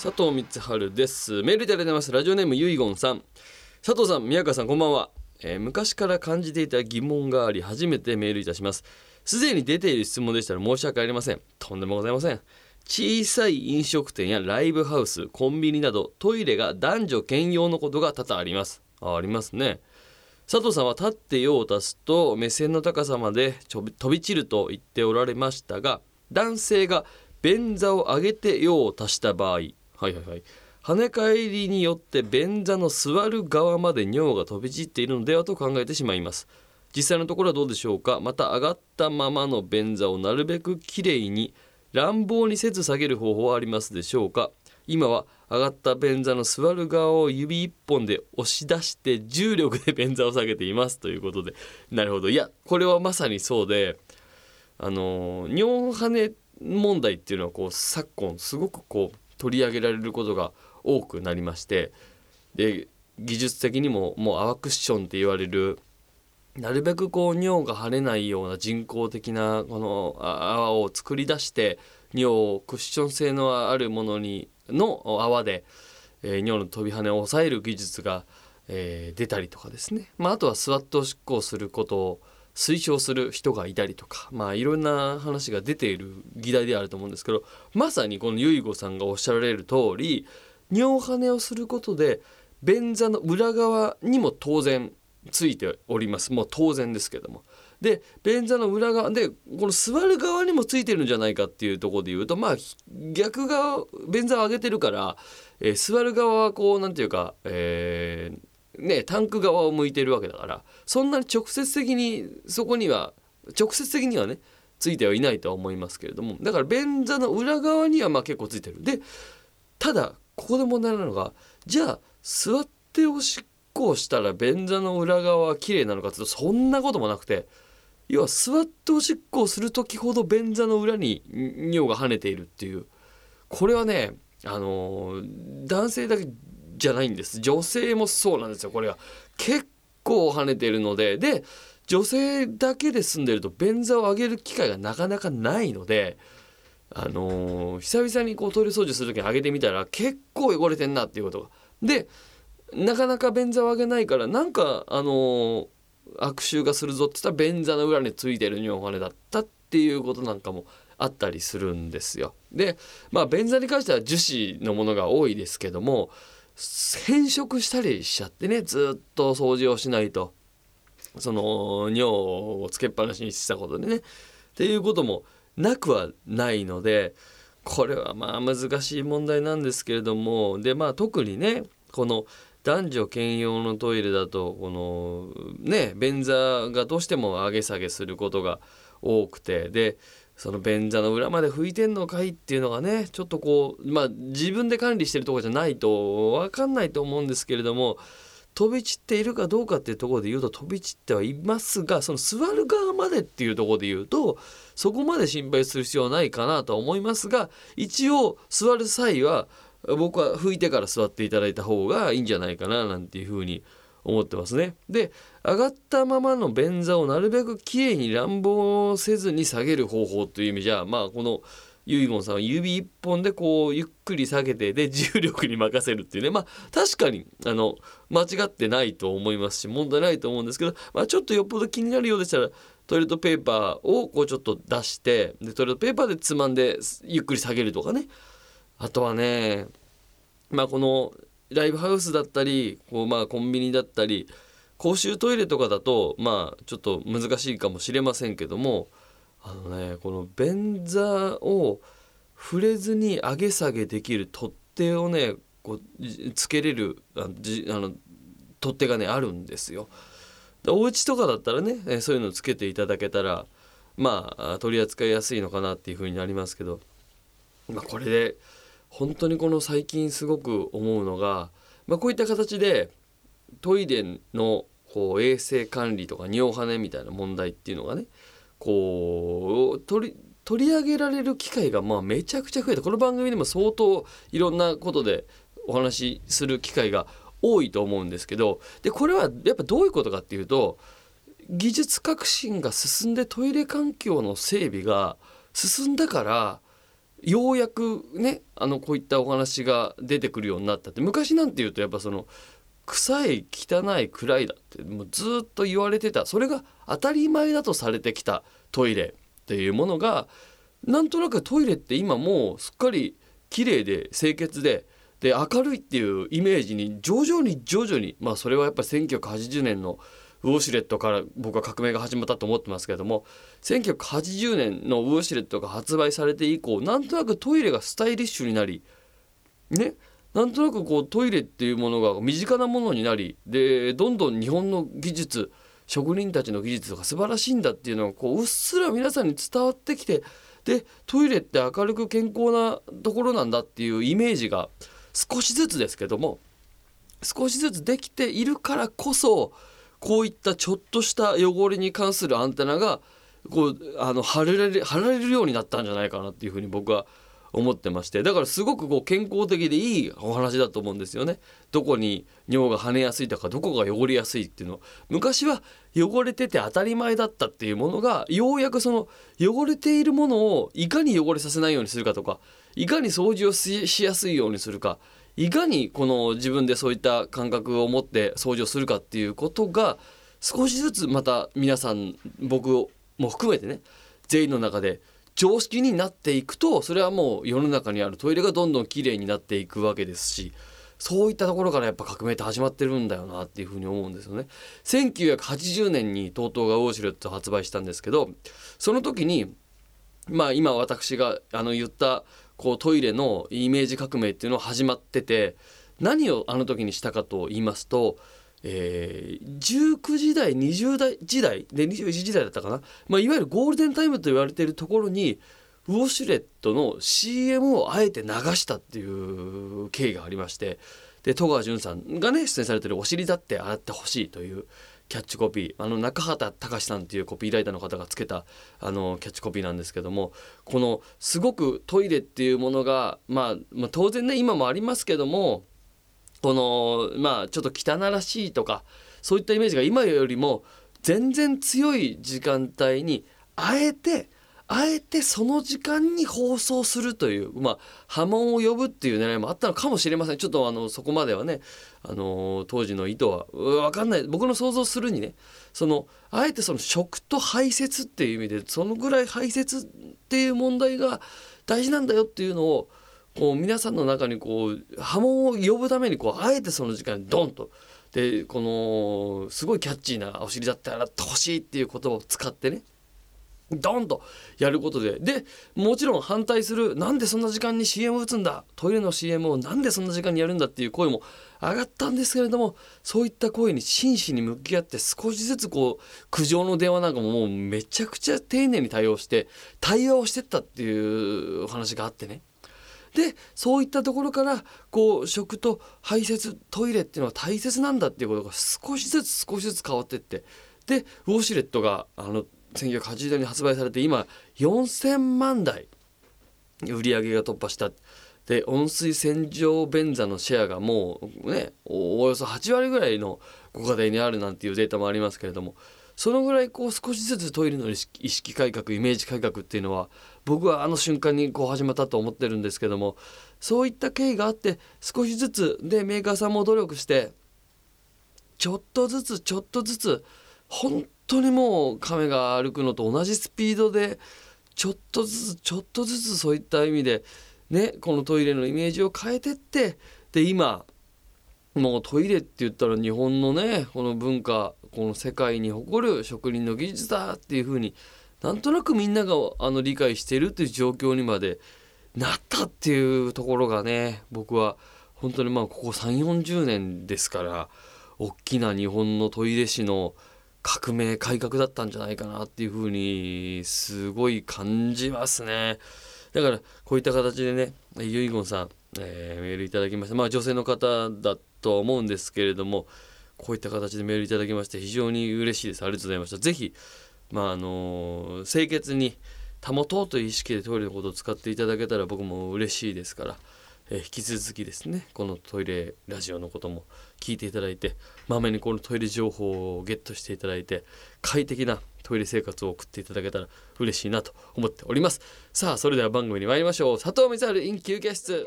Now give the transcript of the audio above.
佐藤光春です。メールいただいてます。ラジオネームゆいごんさん。佐藤さん宮川さんこんばんは、えー昔から感じていた疑問があり初めてメールいたします。すでに出ている質問でしたら申し訳ありません。とんでもございません。小さい飲食店やライブハウスコンビニなどトイレが男女兼用のことが多々あります。あありますね。佐藤さんは立って用を足すと目線の高さまでちょび飛び散ると言っておられましたが男性が便座を上げて用を足した場合はいはいはい。跳ね返りによって便座の座る側まで尿が飛び散っているのではと考えてしまいます。実際のところはどうでしょうか。また上がったままの便座をなるべくきれいに乱暴にせず下げる方法はありますでしょうか。今は上がった便座の座る側を指一本で押し出して重力で便座を下げています。ということで。なるほど。いやこれはまさにそうで。あの尿跳ね問題っていうのはこう昨今すごくこう取り上げられることが多くなりましてで技術的にももう泡クッションって言われるなるべくこう尿が跳ねないような人工的なこの泡を作り出して尿をクッション性のあるものにの泡で、えー尿の飛び跳ねを抑える技術が、えー出たりとかですね、まあ、あとは座っておしっこをすることを推奨する人がいたりとか、まあ、いろんな話が出ている議題であると思うんですけどまさにこのゆいごさんがおっしゃられる通り尿跳ねをすることで便座の裏側にも当然ついております。もう当然ですけども。で便座の裏側でこの座る側にもついてるんじゃないかっていうところで言うとまあ逆側便座を上げてるから、えー座る側はこうなんていうか、えーねタンク側を向いてるわけだからそんなに直接的にそこには直接的にはねついてはいないとは思いますけれどもだから便座の裏側にはまあ結構ついてる。でただここで問題なのがじゃあ座っておしっこをしたら便座の裏側は綺麗なのかっていうとそんなこともなくて要は座っておしっこをする時ほど便座の裏に尿が跳ねているっていう。これはねあの男性だけじゃないんです女性もそうなんですよこれは結構跳ねてるのでで女性だけで住んでると便座を上げる機会がなかなかないのであのー久々にこうトイレ掃除する時に上げてみたら結構汚れてんなっていうことが。でなかなか便座を上げないからなんかあのー悪臭がするぞって言ったら便座の裏についてる尿金だったっていうことなんかもあったりするんですよ。でまあ便座に関しては樹脂のものが多いですけども変色したりしちゃってねずっと掃除をしないと。その尿をつけっぱなしにしたことでね。っていうこともなくはないのでこれはまあ難しい問題なんですけれども。でまあ特にねこの男女兼用のトイレだとこのね便座がどうしても上げ下げすることが多くて。でその便座の裏まで拭いてんのかいっていうのがねちょっとこうまあ自分で管理してるとこじゃないと分かんないと思うんですけれども飛び散っているかどうかっていうところで言うと飛び散ってはいますがその座る側までっていうところで言うとそこまで心配する必要はないかなとは思いますが一応座る際は僕は拭いてから座っていただいた方がいいんじゃないかななんていうふうに思ってますね。で上がったままの便座をなるべくきれいに乱暴せずに下げる方法という意味じゃまあこの遺言さんは指一本でこうゆっくり下げてで重力に任せるっていうねまあ確かにあの間違ってないと思いますし問題ないと思うんですけど、まあ、ちょっとよっぽど気になるようでしたらトイレットペーパーをこうちょっと出してでトイレットペーパーでつまんでゆっくり下げるとかねあとはねまあこのライブハウスだったりこうまあコンビニだったり公衆トイレとかだとまあちょっと難しいかもしれませんけどもあのねこの便座を触れずに上げ下げできる取っ手をねこうつけれるあじあの取っ手がねあるんですよ。でお家とかだったらねそういうのつけていただけたらまあ取り扱いやすいのかなっていう風になりますけど、まあ、これで本当にこの最近すごく思うのが、まあ、こういった形でトイレのこう衛生管理とか尿跳ねみたいな問題っていうのがねこう取り取り上げられる機会がまあめちゃくちゃ増えた。この番組でも相当いろんなことでお話しする機会が多いと思うんですけどでこれはやっぱどういうことかっていうと技術革新が進んでトイレ環境の整備が進んだからようやくねあのこういったお話が出てくるようになったって。昔なんていうとやっぱその臭い汚い暗いだってもうずっと言われてた。それが当たり前だとされてきたトイレっていうものがなんとなくトイレって今もうすっかり綺麗で清潔でで明るいっていうイメージに徐々に徐々にまあそれはやっぱり1980年のウォシュレットから僕は革命が始まったと思ってますけれども1980年のウォシュレットが発売されて以降なんとなくトイレがスタイリッシュになりねなんとなくこうトイレっていうものが身近なものになりでどんどん日本の技術職人たちの技術が素晴らしいんだっていうのがこううっすら皆さんに伝わってきてでトイレって明るく健康なところなんだっていうイメージが少しずつですけども少しずつできているからこそこういったちょっとした汚れに関するアンテナがこうあの貼られる貼られるようになったんじゃないかなっていうふうに僕は思ってましてだからすごくこう健康的でいいお話だと思うんですよね。どこに尿が跳ねやすいとかどこが汚れやすいっていうの昔は汚れてて当たり前だったっていうものがようやくその汚れているものをいかに汚れさせないようにするかとかいかに掃除をしやすいようにするかいかにこの自分でそういった感覚を持って掃除をするかっていうことが少しずつまた皆さん僕も含めてね全員の中で常識になっていくとそれはもう世の中にあるトイレがどんどんきれいになっていくわけですしそういったところからやっぱ革命って始まってるんだよなっていうふうに思うんですよね。1980年に TOTO がウォシュレット発売したんですけどその時にまあ今私があの言ったこうトイレのイメージ革命っていうのが始まってて何をあの時にしたかと言いますとえー、19時代20代時代で21時代だったかな、まあ、いわゆるゴールデンタイムと言われているところにウォシュレットの CM をあえて流したっていう経緯がありましてで戸川潤さんがね出演されてる「お尻だって洗ってほしい」というキャッチコピー。あの中畑隆さんっていうコピーライターの方がつけたあのキャッチコピーなんですけどもこのすごくトイレっていうものが、まあ、まあ当然ね今もありますけどもこのまあちょっと汚らしいとかそういったイメージが今よりも全然強い時間帯にあえてあえてその時間に放送するというまあ波紋を呼ぶっていう狙いもあったのかもしれません。ちょっとあのそこまではねあの当時の意図は分かんない。僕の想像するにねそのあえてその食と排泄っていう意味でそのぐらい排泄っていう問題が大事なんだよっていうのをこう皆さんの中にこう波紋を呼ぶためにこうあえてその時間にドンと。でこのすごいキャッチーなお尻だったらってほしいっていう言葉を使ってねドンとやることで。でもちろん反対するなんでそんな時間に CM 打つんだ？トイレの CM をなんでそんな時間にやるんだっていう声も上がったんですけれどもそういった声に真摯に向き合って少しずつこう苦情の電話なんかももうめちゃくちゃ丁寧に対応して対話をしてったっていうお話があってね。でそういったところからこう食と排泄トイレっていうのは大切なんだっていうことが少しずつ少しずつ変わってって。でウォシュレットがあの1980年に発売されて今4,000万台売り上げが突破した。で温水洗浄便座のシェアがもうねおおよそ8割ぐらいのご家庭にあるなんていうデータもありますけれどもそのぐらいこう少しずつトイレの意識改革イメージ改革っていうのは僕はあの瞬間にこう始まったと思ってるんですけどもそういった経緯があって少しずつでメーカーさんも努力してちょっとずつちょっとずつ本当にもう亀が歩くのと同じスピードでちょっとずつちょっとずつそういった意味でねこのトイレのイメージを変えてってで今もうトイレって言ったら日本のねこの文化この世界に誇る職人の技術だっていう風になんとなくみんながあの理解してるっていう状況にまでなったっていうところがね僕は本当にまあここ3 4 0年ですから大きな日本のトイレ史の革命改革だったんじゃないかなっていうふうにすごい感じますね。だからこういった形でね遺言さん、えー、メールいただきましたまあ女性の方だと思うんですけれどもこういった形でメールいただきまして非常に嬉しいですありがとうございました。ぜひまああの清潔に保とうという意識でトイレのことを使っていただけたら僕も嬉しいですから、えー引き続きですねこのトイレラジオのことも聞いていただいてまめにこのトイレ情報をゲットしていただいて快適なトイレ生活を送っていただけたら嬉しいなと思っております。さあそれでは番組に参りましょう。佐藤光晴イン休憩室。